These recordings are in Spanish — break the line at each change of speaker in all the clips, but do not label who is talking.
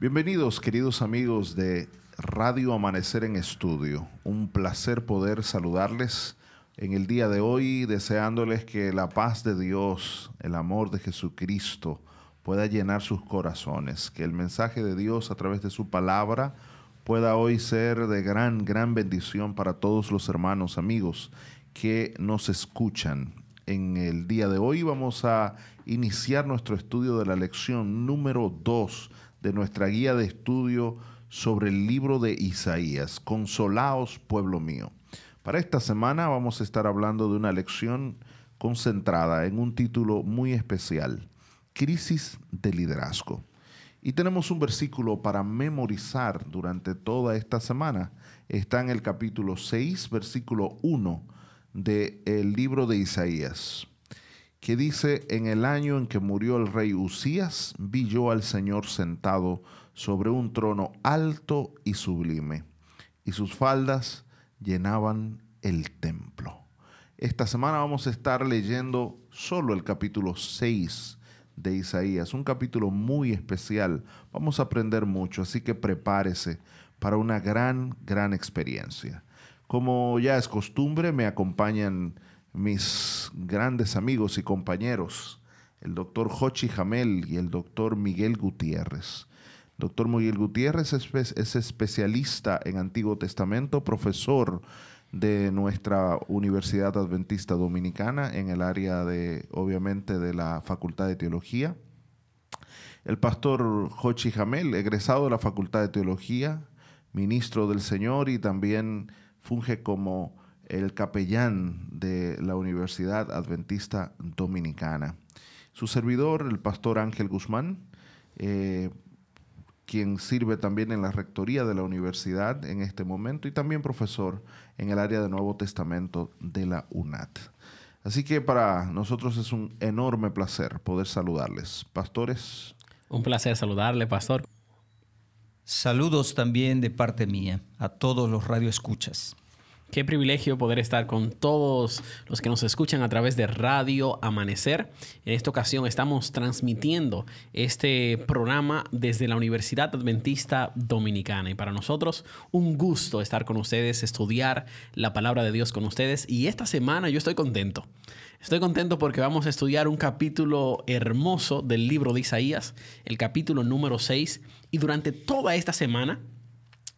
Bienvenidos queridos amigos de Radio Amanecer en Estudio. Un placer poder saludarles en el día de hoy, deseándoles que la paz de Dios, el amor de Jesucristo pueda llenar sus corazones, que el mensaje de Dios a través de su palabra pueda hoy ser de gran, gran bendición para todos los hermanos, amigos que nos escuchan. En el día de hoy vamos a iniciar nuestro estudio de la lección número 2 de nuestra guía de estudio sobre el libro de Isaías, Consolaos, pueblo mío. Para esta semana vamos a estar hablando de una lección concentrada en un título muy especial, Crisis de Liderazgo. Y tenemos un versículo para memorizar durante toda esta semana. Está en el capítulo 6, versículo 1 del libro de Isaías que dice, en el año en que murió el rey Usías, vi yo al Señor sentado sobre un trono alto y sublime, y sus faldas llenaban el templo. Esta semana vamos a estar leyendo solo el capítulo 6 de Isaías, un capítulo muy especial. Vamos a aprender mucho, así que prepárese para una gran, gran experiencia. Como ya es costumbre, me acompañan mis grandes amigos y compañeros, el doctor Jochi Jamel y el doctor Miguel Gutiérrez. doctor Miguel Gutiérrez es, especialista en Antiguo Testamento, profesor de nuestra Universidad Adventista Dominicana en el área de, obviamente, de la Facultad de Teología. El pastor Jochi Jamel, egresado de la Facultad de Teología, ministro del Señor y también funge como el capellán de la Universidad Adventista Dominicana. Su servidor, el pastor Ángel Guzmán, eh, quien sirve también en la rectoría de la universidad en este momento y también profesor en el área de Nuevo Testamento de la UNAT. Así que para nosotros es un enorme placer poder saludarles. Pastores.
Un placer saludarle, pastor.
Saludos también de parte mía a todos los radioescuchas.
Qué privilegio poder estar con todos los que nos escuchan a través de Radio Amanecer. En esta ocasión estamos transmitiendo este programa desde la Universidad Adventista Dominicana y para nosotros un gusto estar con ustedes, estudiar la palabra de Dios con ustedes y esta semana yo estoy contento. Estoy contento porque vamos a estudiar un capítulo hermoso del libro de Isaías, el capítulo número 6 y durante toda esta semana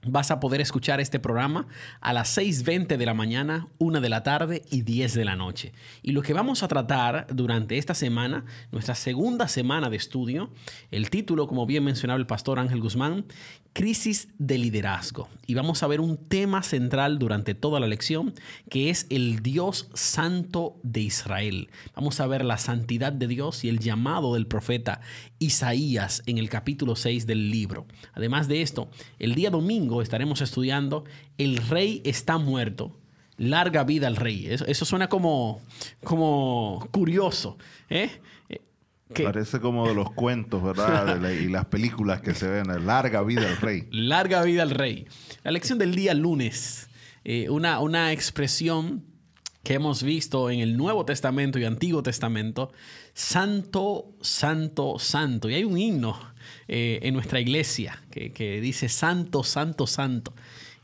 Vas a poder escuchar este programa a las 6.20 de la mañana, 1 de la tarde y 10 de la noche. Y lo que vamos a tratar durante esta semana, nuestra segunda semana de estudio, el título, como bien mencionaba el pastor Ángel Guzmán, crisis de liderazgo. Y vamos a ver un tema central durante toda la lección, que es el Dios Santo de Israel. Vamos a ver la santidad de Dios y el llamado del profeta Isaías en el capítulo 6 del libro. Además de esto, el día domingo estaremos estudiando El rey está muerto. Larga vida al rey. Eso, suena como, como curioso. ¿eh?
Parece como de los cuentos, ¿verdad? y las películas que se ven. Larga vida al rey.
Larga vida al rey. La lección del día lunes. Eh, una, una expresión que hemos visto en el Nuevo Testamento y Antiguo Testamento. Santo, santo, santo. Y hay un himno eh, en nuestra iglesia que, que dice Santo, santo, santo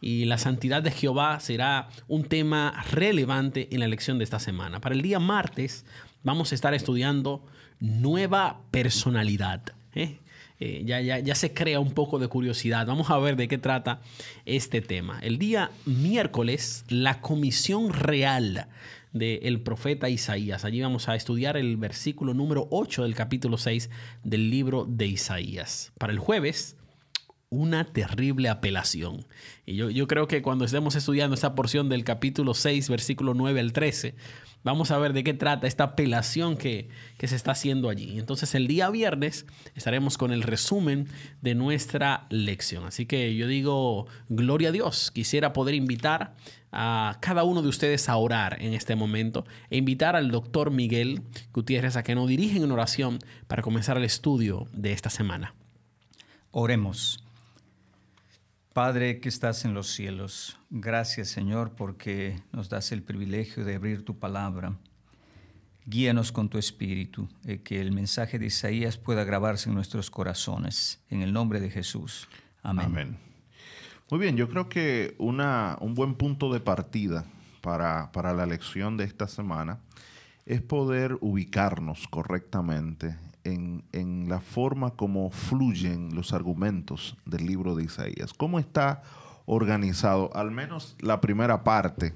y la santidad de Jehová será un tema relevante en la lección de esta semana. Para el día martes vamos a estar estudiando nueva personalidad. ¿eh? Eh, ya, ya, ya, se crea un poco de curiosidad. Vamos a ver de qué trata este tema. El día miércoles, la comisión real del profeta Isaías. Allí vamos a estudiar el versículo número 8 del capítulo 6 del libro de Isaías. Para el jueves, una terrible apelación. Y yo, yo creo que cuando estemos estudiando esta porción del capítulo 6, versículo 9 al 13, Vamos a ver de qué trata esta apelación que, se está haciendo allí. Entonces el día viernes estaremos con el resumen de nuestra lección. Así que yo digo, gloria a Dios. Quisiera poder invitar a cada uno de ustedes a orar en este momento e invitar al doctor Miguel Gutiérrez a que nos dirigen en oración para comenzar el estudio de esta semana.
Oremos. Padre que estás en los cielos, gracias Señor porque nos das el privilegio de abrir tu palabra. Guíanos con tu espíritu, eh, que el mensaje de Isaías pueda grabarse en nuestros corazones. En el nombre de Jesús. Amén.
Amén. Muy bien, yo creo que una, un buen punto de partida para, para la lección de esta semana es poder ubicarnos correctamente en, la forma como fluyen los argumentos del libro de Isaías. ¿Cómo está organizado? Al menos la primera parte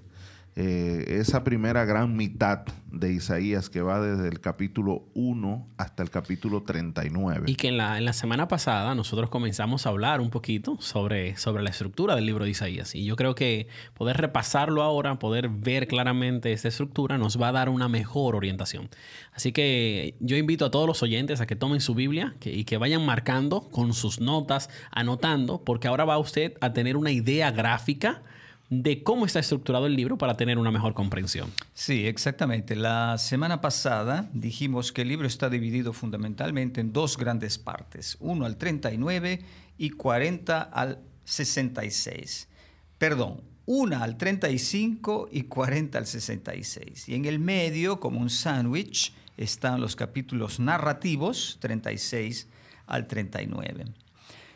eh, esa primera gran mitad de Isaías que va desde el capítulo 1 hasta el capítulo 39.
Y que en la, en la, semana pasada nosotros comenzamos a hablar un poquito sobre, sobre la estructura del libro de Isaías. Y yo creo que poder repasarlo ahora, poder ver claramente esta estructura, nos va a dar una mejor orientación. Así que yo invito a todos los oyentes a que tomen su Biblia y que vayan marcando con sus notas, anotando, porque ahora va usted a tener una idea gráfica de cómo está estructurado el libro para tener una mejor comprensión.
Sí, exactamente. La semana pasada dijimos que el libro está dividido fundamentalmente en dos grandes partes, 1 al 39 y 40 al 66. Perdón, 1 al 35 y 40 al 66. Y en el medio, como un sándwich, están los capítulos narrativos, 36 al 39.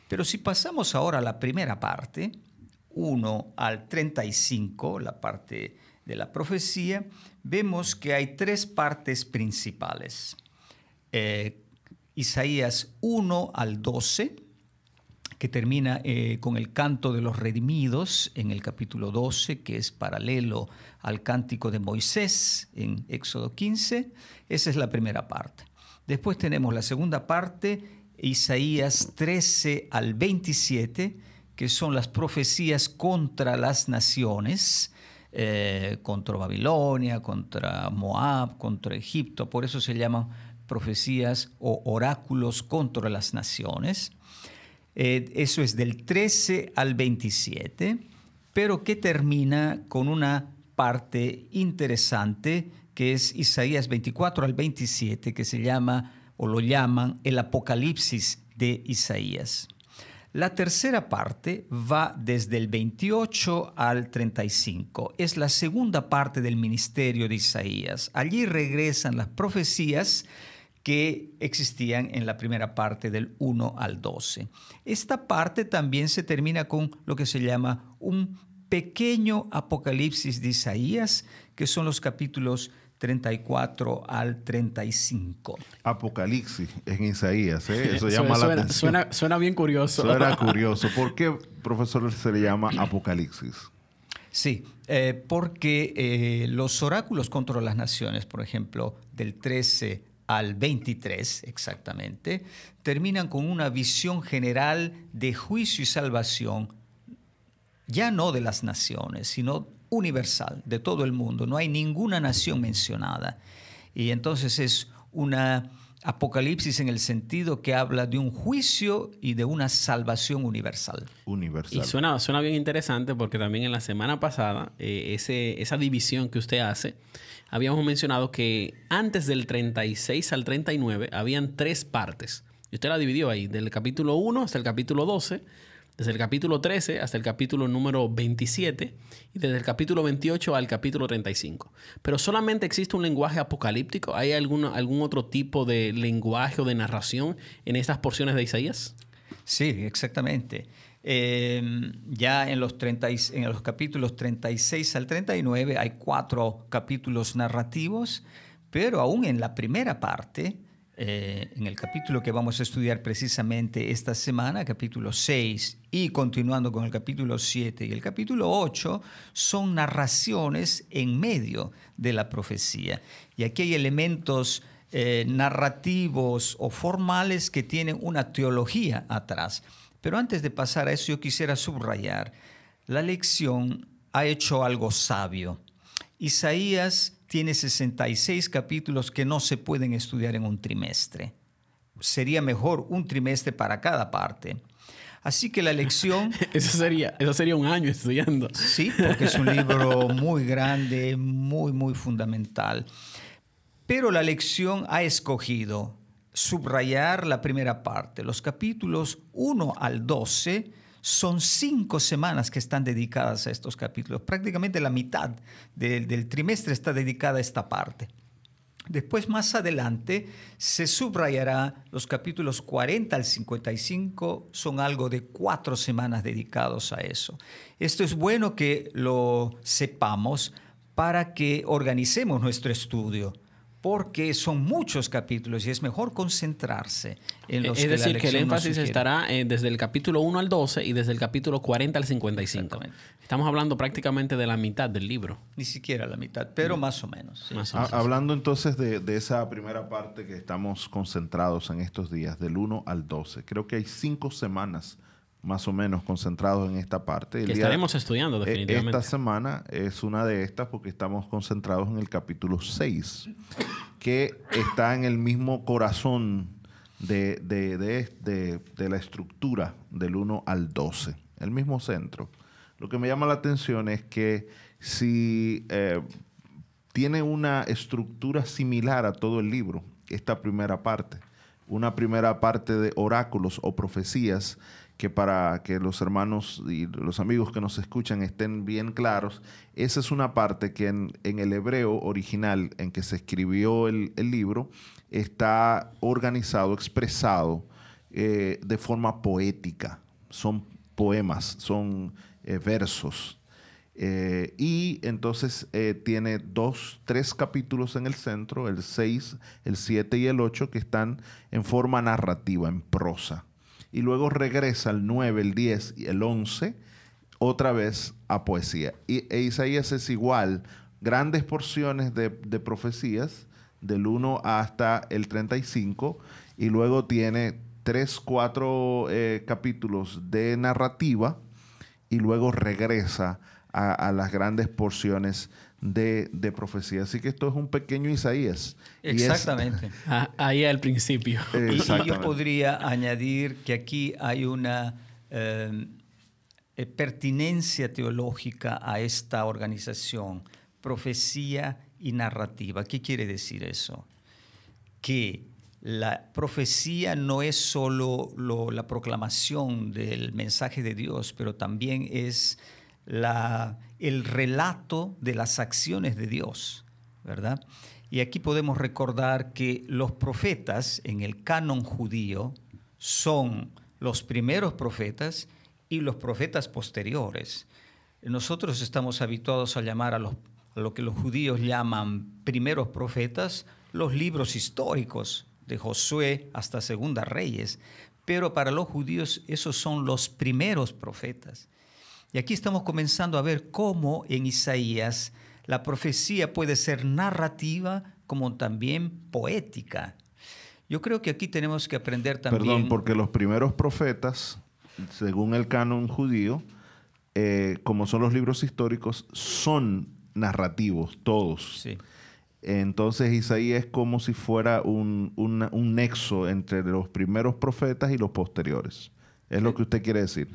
Pero si pasamos ahora a la primera parte, 1 al 35, la parte de la profecía, vemos que hay tres partes principales. Eh, Isaías 1 al 12, que termina eh, con el canto de los redimidos en el capítulo 12, que es paralelo al cántico de Moisés en Éxodo 15. Esa es la primera parte. Después tenemos la segunda parte, Isaías 13 al 27, que son las profecías contra las naciones, eh, contra Babilonia, contra Moab, contra Egipto, por eso se llaman profecías o oráculos contra las naciones. Eh, eso es del 13 al 27, pero que termina con una parte interesante que es Isaías 24 al 27, que se llama o lo llaman el Apocalipsis de Isaías. La tercera parte va desde el 28 al 35. Es la segunda parte del ministerio de Isaías. Allí regresan las profecías que existían en la primera parte del 1 al 12. Esta parte también se termina con lo que se llama un pequeño apocalipsis de Isaías, que son los capítulos 34 al 35.
Apocalipsis en Isaías, ¿eh? eso llama
suena,
la atención.
Suena, bien curioso.
Suena curioso. ¿Por qué, profesor, se le llama Apocalipsis?
Sí, eh, porque eh, los oráculos contra las naciones, por ejemplo, del 13 al 23 exactamente, terminan con una visión general de juicio y salvación, ya no de las naciones, sino universal de todo el mundo, no hay ninguna nación mencionada. Y entonces es una apocalipsis en el sentido que habla de un juicio y de una salvación universal.
Universal.
Y suena, suena bien interesante porque también en la semana pasada, eh, ese, esa división que usted hace, habíamos mencionado que antes del 36 al 39 habían tres partes. Y usted la dividió ahí, del capítulo 1 hasta el capítulo 12 desde el capítulo 13 hasta el capítulo número 27 y desde el capítulo 28 al capítulo 35. Pero solamente existe un lenguaje apocalíptico. ¿Hay algún, algún otro tipo de lenguaje o de narración en estas porciones de Isaías?
Sí, exactamente. Eh, ya en los, 30, en los capítulos 36 al 39 hay cuatro capítulos narrativos, pero aún en la primera parte eh, en el capítulo que vamos a estudiar precisamente esta semana, capítulo 6, y continuando con el capítulo 7 y el capítulo 8, son narraciones en medio de la profecía. Y aquí hay elementos eh, narrativos o formales que tienen una teología atrás. Pero antes de pasar a eso, yo quisiera subrayar, la lección ha hecho algo sabio. Isaías tiene 66 capítulos que no se pueden estudiar en un trimestre. Sería mejor un trimestre para cada parte. Así que la lección...
eso, sería, eso sería un año estudiando.
Sí, porque es un libro muy grande, muy, muy fundamental. Pero la lección ha escogido subrayar la primera parte, los capítulos 1 al 12 son cinco semanas que están dedicadas a estos capítulos. Prácticamente la mitad del, trimestre está dedicada a esta parte. Después, más adelante, se subrayará los capítulos 40 al 55, son algo de cuatro semanas dedicados a eso. Esto es bueno que lo sepamos para que organicemos nuestro estudio porque son muchos capítulos y es mejor concentrarse en los
Es decir, que el énfasis estará eh, desde el capítulo 1 al 12 y desde el capítulo 40 al 55. Estamos hablando prácticamente de la mitad del libro.
Ni siquiera la mitad, pero más o menos.
Hablando entonces de, de, esa primera parte que estamos concentrados en estos días, del 1 al 12, creo que hay cinco semanas más o menos concentrados en esta parte.
que estaremos estudiando e, definitivamente.
Esta semana es una de estas porque estamos concentrados en el capítulo 6, que está en el mismo corazón de, de, la estructura del 1 al 12, el mismo centro. Lo que me llama la atención es que si eh, tiene una estructura similar a todo el libro, esta primera parte, una primera parte de oráculos o profecías, que para que los hermanos y los amigos que nos escuchan estén bien claros, esa es una parte que en, el hebreo original en que se escribió el, libro está organizado, expresado eh, de forma poética. Son poemas, son eh, versos. Eh, y entonces tiene dos, tres capítulos en el centro, el 6, el 7 y el 8, que están en forma narrativa, en prosa y luego regresa el 9, el 10 y el 11 otra vez a poesía. Y e Isaías es igual, grandes porciones de, profecías del 1 hasta el 35 y luego tiene 3, 4 eh, capítulos de narrativa y luego regresa a, a las grandes porciones de, profecía. Así que esto es un pequeño Isaías.
Exactamente.
Ah, ahí al principio.
Y, yo podría añadir que aquí hay una eh, eh, pertinencia teológica a esta organización, profecía y narrativa. ¿Qué quiere decir eso? Que la profecía no es solo la proclamación del mensaje de Dios, pero también es la, el relato de las acciones de Dios, ¿verdad? Y aquí podemos recordar que los profetas en el canon judío son los primeros profetas y los profetas posteriores. Nosotros estamos habituados a llamar a, los, lo que los judíos llaman primeros profetas los libros históricos, de Josué hasta Segunda Reyes, pero para los judíos esos son los primeros profetas. Y aquí estamos comenzando a ver cómo en Isaías la profecía puede ser narrativa como también poética. Yo creo que aquí tenemos que aprender también...
Perdón, porque los primeros profetas, según el canon judío, eh, como son los libros históricos, son narrativos todos. Sí. Entonces Isaías es como si fuera un, un, nexo entre los primeros profetas y los posteriores. Es lo que usted quiere decir.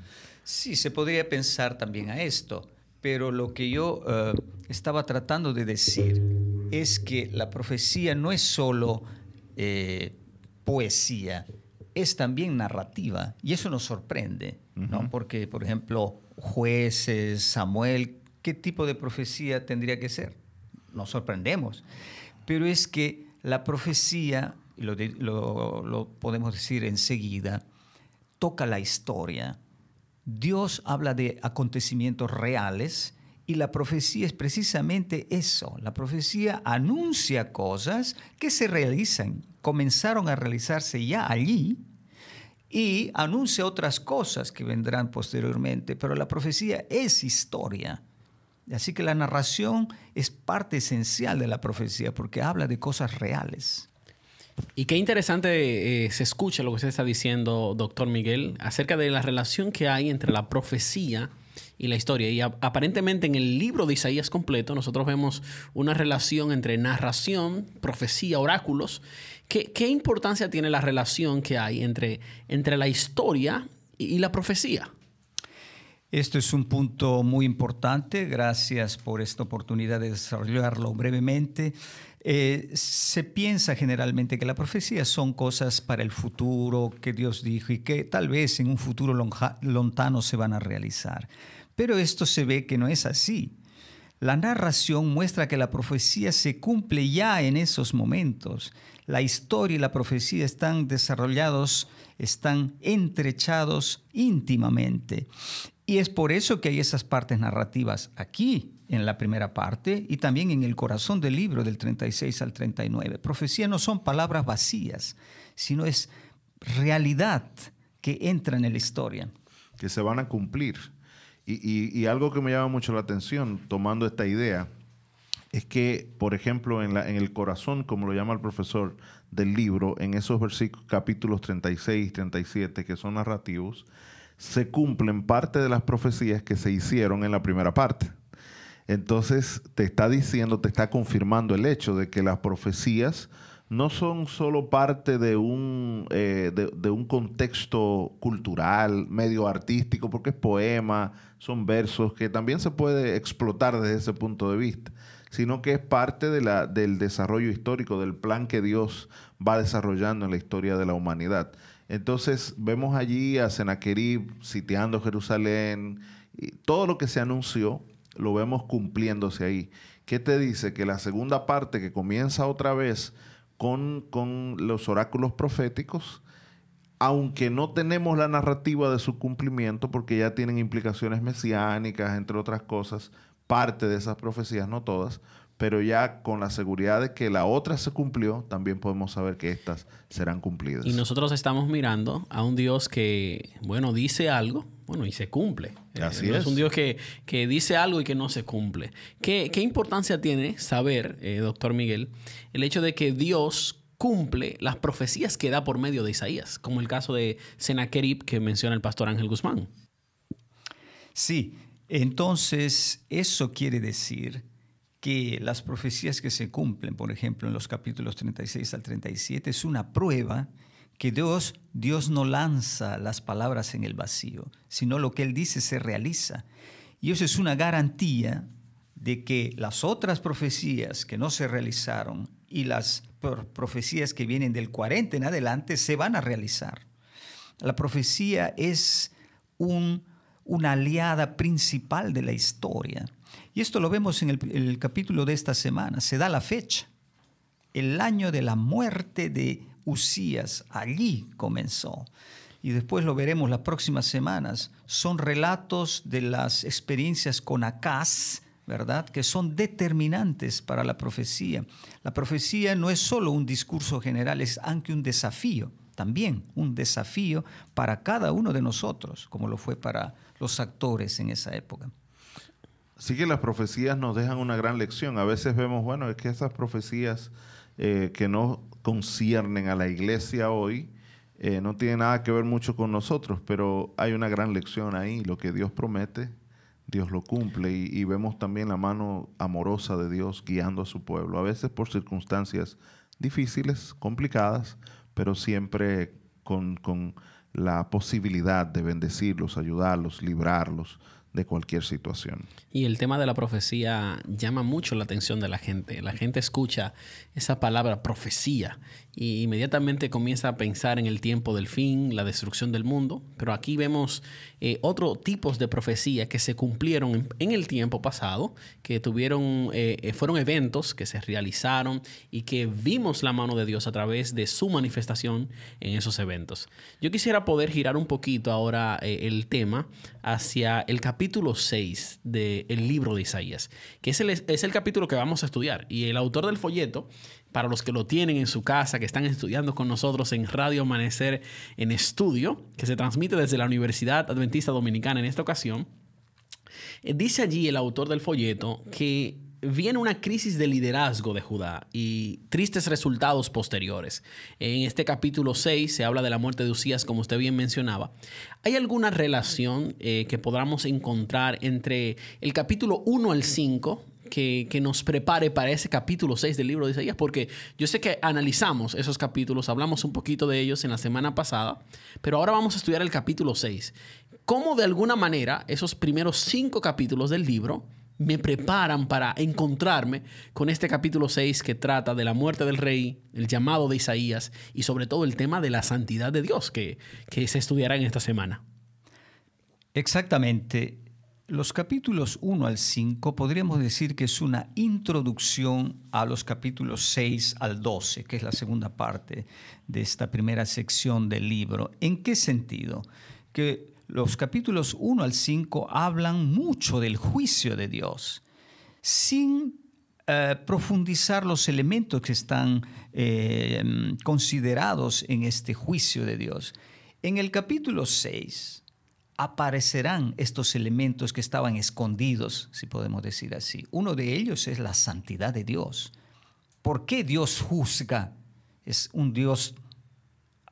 Sí, se podría pensar también a esto, pero lo que yo eh, estaba tratando de decir es que la profecía no es solo eh, poesía, es también narrativa, y eso nos sorprende, ¿no? Porque, por ejemplo, jueces, Samuel, ¿qué tipo de profecía tendría que ser? Nos sorprendemos, pero es que la profecía, y lo podemos decir enseguida, toca la historia, Dios habla de acontecimientos reales y la profecía es precisamente eso. La profecía anuncia cosas que se realizan, comenzaron a realizarse ya allí y anuncia otras cosas que vendrán posteriormente, pero la profecía es historia. Así que la narración es parte esencial de la profecía porque habla de cosas reales.
Y qué interesante eh, se escucha lo que usted está diciendo, doctor Miguel, acerca de la relación que hay entre la profecía y la historia. Y aparentemente en el libro de Isaías completo nosotros vemos una relación entre narración, profecía, oráculos. ¿Qué, qué importancia tiene la relación que hay entre, entre la historia y la profecía?
Esto es un punto muy importante. Gracias por esta oportunidad de desarrollarlo brevemente. Eh, se piensa generalmente que la profecía son cosas para el futuro que Dios dijo y que tal vez en un futuro lontano se van a realizar. Pero esto se ve que no es así. La narración muestra que la profecía se cumple ya en esos momentos. La historia y la profecía están desarrollados, están entrechados íntimamente. Y es por eso que hay esas partes narrativas aquí, en la primera parte, y también en el corazón del libro del 36 al 39. Profecía no son palabras vacías, sino es realidad que entra en la historia.
Que se van a cumplir. Y, algo que me llama mucho la atención, tomando esta idea, es que, por ejemplo, en, en el corazón, como lo llama el profesor del libro, en esos versículos, capítulos 36 y 37, que son narrativos, se cumplen parte de las profecías que se hicieron en la primera parte. Entonces te está diciendo, te está confirmando el hecho de que las profecías no son solo parte de un, eh, de, un contexto cultural, medio artístico, porque es poema, son versos, que también se puede explotar desde ese punto de vista, sino que es parte de la, del desarrollo histórico, del plan que Dios va desarrollando en la historia de la humanidad. Entonces vemos allí a Sennacherib sitiando Jerusalén, y todo lo que se anunció lo vemos cumpliéndose ahí. ¿Qué te dice? Que la segunda parte que comienza otra vez con, con los oráculos proféticos, aunque no tenemos la narrativa de su cumplimiento, porque ya tienen implicaciones mesiánicas, entre otras cosas, parte de esas profecías, no todas, pero ya con la seguridad de que la otra se cumplió, también podemos saber que estas serán cumplidas.
Y nosotros estamos mirando a un Dios que, bueno, dice algo, bueno, y se cumple.
Eh, es.
Es un Dios que, dice algo y que no se cumple. ¿Qué, importancia tiene saber, eh, doctor Miguel, el hecho de que Dios cumple las profecías que da por medio de Isaías, como el caso de Sennacherib que menciona el pastor Ángel Guzmán?
Sí, entonces eso quiere decir que las profecías que se cumplen, por ejemplo, en los capítulos 36 al 37, es una prueba que Dios, Dios no lanza las palabras en el vacío, sino lo que Él dice se realiza. Y eso es una garantía de que las otras profecías que no se realizaron y las profecías que vienen del 40 en adelante se van a realizar. La profecía es un, una aliada principal de la historia. Y esto lo vemos en el, capítulo de esta semana. Se da la fecha. El año de la muerte de Usías, allí comenzó. Y después lo veremos las próximas semanas. Son relatos de las experiencias con Acaz, ¿verdad? Que son determinantes para la profecía. La profecía no es solo un discurso general, es aunque un desafío, también un desafío para cada uno de nosotros, como lo fue para los actores en esa época.
Así que las profecías nos dejan una gran lección. A veces vemos, bueno, es que esas profecías eh, que no conciernen a la iglesia hoy eh, no tienen nada que ver mucho con nosotros, pero hay una gran lección ahí. Lo que Dios promete, Dios lo cumple y, vemos también la mano amorosa de Dios guiando a su pueblo, a veces por circunstancias difíciles, complicadas, pero siempre con, con la posibilidad de bendecirlos, ayudarlos, librarlos de cualquier situación.
Y el tema de la profecía llama mucho la atención de la gente. La gente escucha esa palabra profecía y inmediatamente comienza a pensar en el tiempo del fin, la destrucción del mundo. Pero aquí vemos eh, otros tipos de profecía que se cumplieron en, el tiempo pasado, que tuvieron, eh, eh, fueron eventos que se realizaron y que vimos la mano de Dios a través de su manifestación en esos eventos. Yo quisiera poder girar un poquito ahora el tema hacia el capítulo 6 del libro de Isaías, que es el, es el capítulo que vamos a estudiar. Y el autor del folleto para los que lo tienen en su casa, que están estudiando con nosotros en Radio Amanecer en estudio, que se transmite desde la Universidad Adventista Dominicana en esta ocasión, eh, dice allí el autor del folleto que viene una crisis de liderazgo de Judá y tristes resultados posteriores. En este capítulo 6 se habla de la muerte de Usías, como usted bien mencionaba. ¿Hay alguna relación eh, que podamos encontrar entre el capítulo 1 al 5 que, nos prepare para ese capítulo 6 del libro de Isaías, porque yo sé que analizamos esos capítulos, hablamos un poquito de ellos en la semana pasada, pero ahora vamos a estudiar el capítulo 6. ¿Cómo de alguna manera esos primeros cinco capítulos del libro me preparan para encontrarme con este capítulo 6 que trata de la muerte del rey, el llamado de Isaías y sobre todo el tema de la santidad de Dios que, que se estudiará en esta semana?
Exactamente Los capítulos 1 al 5 podríamos decir que es una introducción a los capítulos 6 al 12, que es la segunda parte de esta primera sección del libro. ¿En qué sentido? Que los capítulos 1 al 5 hablan mucho del juicio de Dios, sin eh, profundizar los elementos que están eh, considerados en este juicio de Dios. En el capítulo 6 aparecerán estos elementos que estaban escondidos, si podemos decir así. Uno de ellos es la santidad de Dios. ¿Por qué Dios juzga? Es un Dios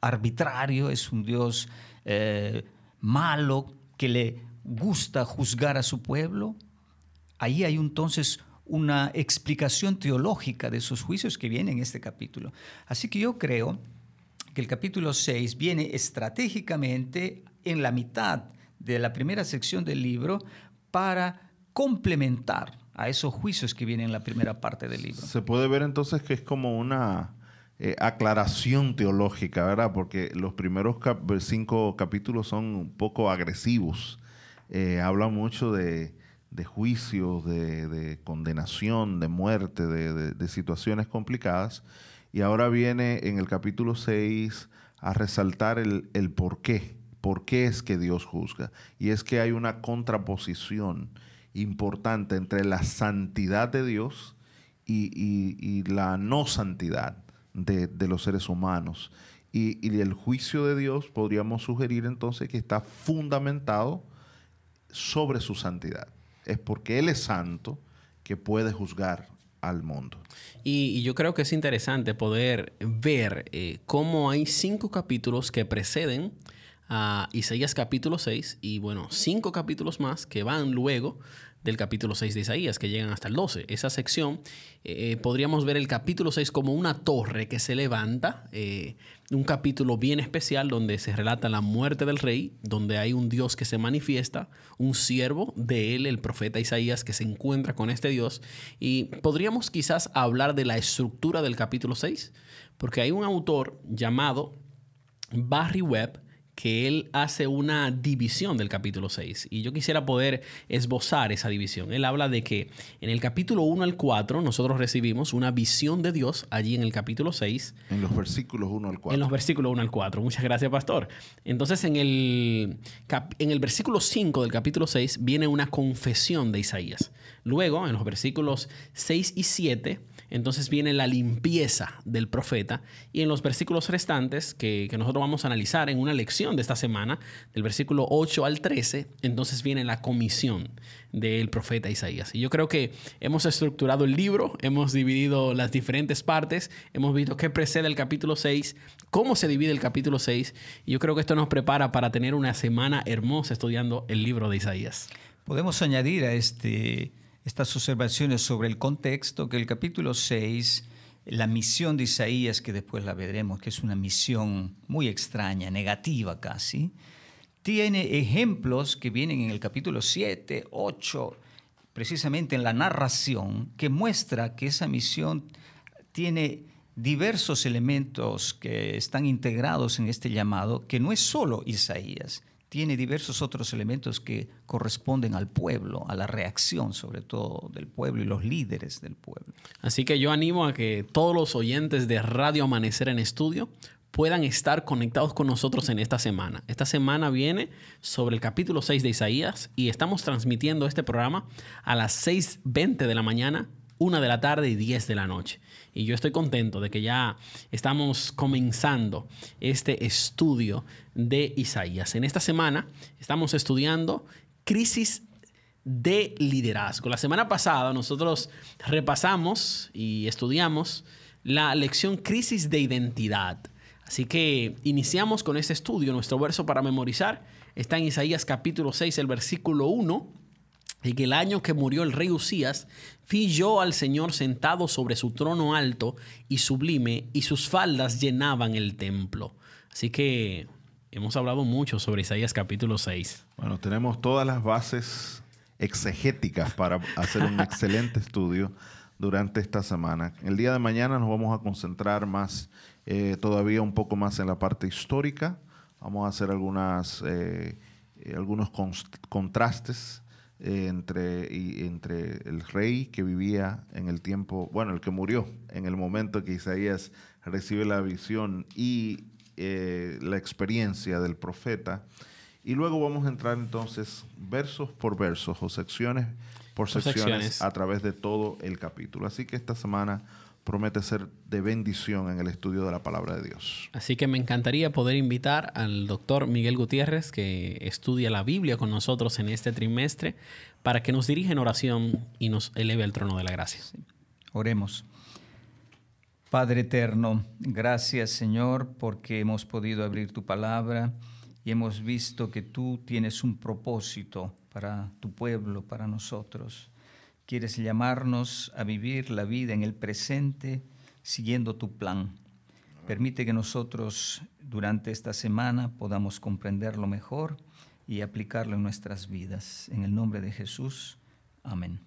arbitrario, es un Dios eh, malo que le gusta juzgar a su pueblo. Ahí hay entonces una explicación teológica de esos juicios que vienen en este capítulo. Así que yo creo que el capítulo 6 viene estratégicamente en la mitad de la primera sección del libro para complementar a esos juicios que vienen en la primera parte del libro.
Se puede ver entonces que es como una eh, aclaración teológica, ¿verdad? Porque los primeros cinco capítulos son un poco agresivos. Eh, habla mucho de, juicios, de, condenación, de muerte, de, situaciones complicadas. Y ahora viene en el capítulo 6 a resaltar el, el por qué por qué es que Dios juzga. Y es que hay una contraposición importante entre la santidad de Dios y, la no santidad de, los seres humanos. Y, el juicio de Dios podríamos sugerir entonces que está fundamentado sobre su santidad. Es porque Él es santo que puede juzgar al mundo.
Y, yo creo que es interesante poder ver eh, cómo hay cinco capítulos que preceden a Isaías capítulo 6 y bueno, cinco capítulos más que van luego del capítulo 6 de Isaías, que llegan hasta el 12. Esa sección eh, podríamos ver el capítulo 6 como una torre que se levanta, eh, un capítulo bien especial donde se relata la muerte del rey, donde hay un Dios que se manifiesta, un siervo de él, el profeta Isaías, que se encuentra con este Dios. Y podríamos quizás hablar de la estructura del capítulo 6, porque hay un autor llamado Barry Webb, que él hace una división del capítulo 6 y yo quisiera poder esbozar esa división. Él habla de que en el capítulo 1 al 4 nosotros recibimos una visión de Dios allí en el capítulo 6.
En los versículos 1 al 4.
En los versículos 1 al 4. Muchas gracias, pastor. Entonces en el, en el versículo 5 del capítulo 6 viene una confesión de Isaías. Luego, en los versículos 6 y 7, entonces viene la limpieza del profeta y en los versículos restantes que, nosotros vamos a analizar en una lección de esta semana, del versículo 8 al 13, entonces viene la comisión del profeta Isaías. Y yo creo que hemos estructurado el libro, hemos dividido las diferentes partes, hemos visto qué precede el capítulo 6, cómo se divide el capítulo 6 y yo creo que esto nos prepara para tener una semana hermosa estudiando el libro de Isaías.
Podemos añadir a este estas observaciones sobre el contexto, que el capítulo 6, la misión de Isaías, que después la veremos, que es una misión muy extraña, negativa casi, tiene ejemplos que vienen en el capítulo 7, 8, precisamente en la narración, que muestra que esa misión tiene diversos elementos que están integrados en este llamado, que no es solo Isaías, tiene diversos otros elementos que corresponden al pueblo, a la reacción sobre todo del pueblo y los líderes del pueblo.
Así que yo animo a que todos los oyentes de Radio Amanecer en Estudio puedan estar conectados con nosotros en esta semana. Esta semana viene sobre el capítulo 6 de Isaías y estamos transmitiendo este programa a las 6.20 de la mañana una de la tarde y 10 de la noche. Y yo estoy contento de que ya estamos comenzando este estudio de Isaías. En esta semana estamos estudiando crisis de liderazgo. La semana pasada nosotros repasamos y estudiamos la lección crisis de identidad. Así que iniciamos con este estudio. Nuestro verso para memorizar está en Isaías capítulo 6, el versículo 1 y que el año que murió el rey Usías, vi yo al Señor sentado sobre su trono alto y sublime, y sus faldas llenaban el templo. Así que hemos hablado mucho sobre Isaías capítulo 6.
Bueno, tenemos todas las bases exegéticas para hacer un excelente estudio durante esta semana. El día de mañana nos vamos a concentrar más, eh, todavía un poco más en la parte histórica. Vamos a hacer algunas, eh, eh, algunos contrastes eh, entre, y, entre el rey que vivía en el tiempo, bueno, el que murió en el momento que Isaías recibe la visión y eh, la experiencia del profeta. Y luego vamos a entrar entonces versos por versos o secciones por secciones, secciones, a través de todo el capítulo. Así que esta semana promete ser de bendición en el estudio de la palabra de Dios.
Así que me encantaría poder invitar al doctor Miguel Gutiérrez, que estudia la Biblia con nosotros en este trimestre, para que nos dirija en oración y nos eleve al trono de la gracia.
Oremos. Padre eterno, gracias Señor porque hemos podido abrir tu palabra y hemos visto que tú tienes un propósito para tu pueblo, para nosotros. Quieres llamarnos a vivir la vida en el presente siguiendo tu plan. Permite que nosotros durante esta semana podamos comprenderlo mejor y aplicarlo en nuestras vidas. En el nombre de Jesús. Amén.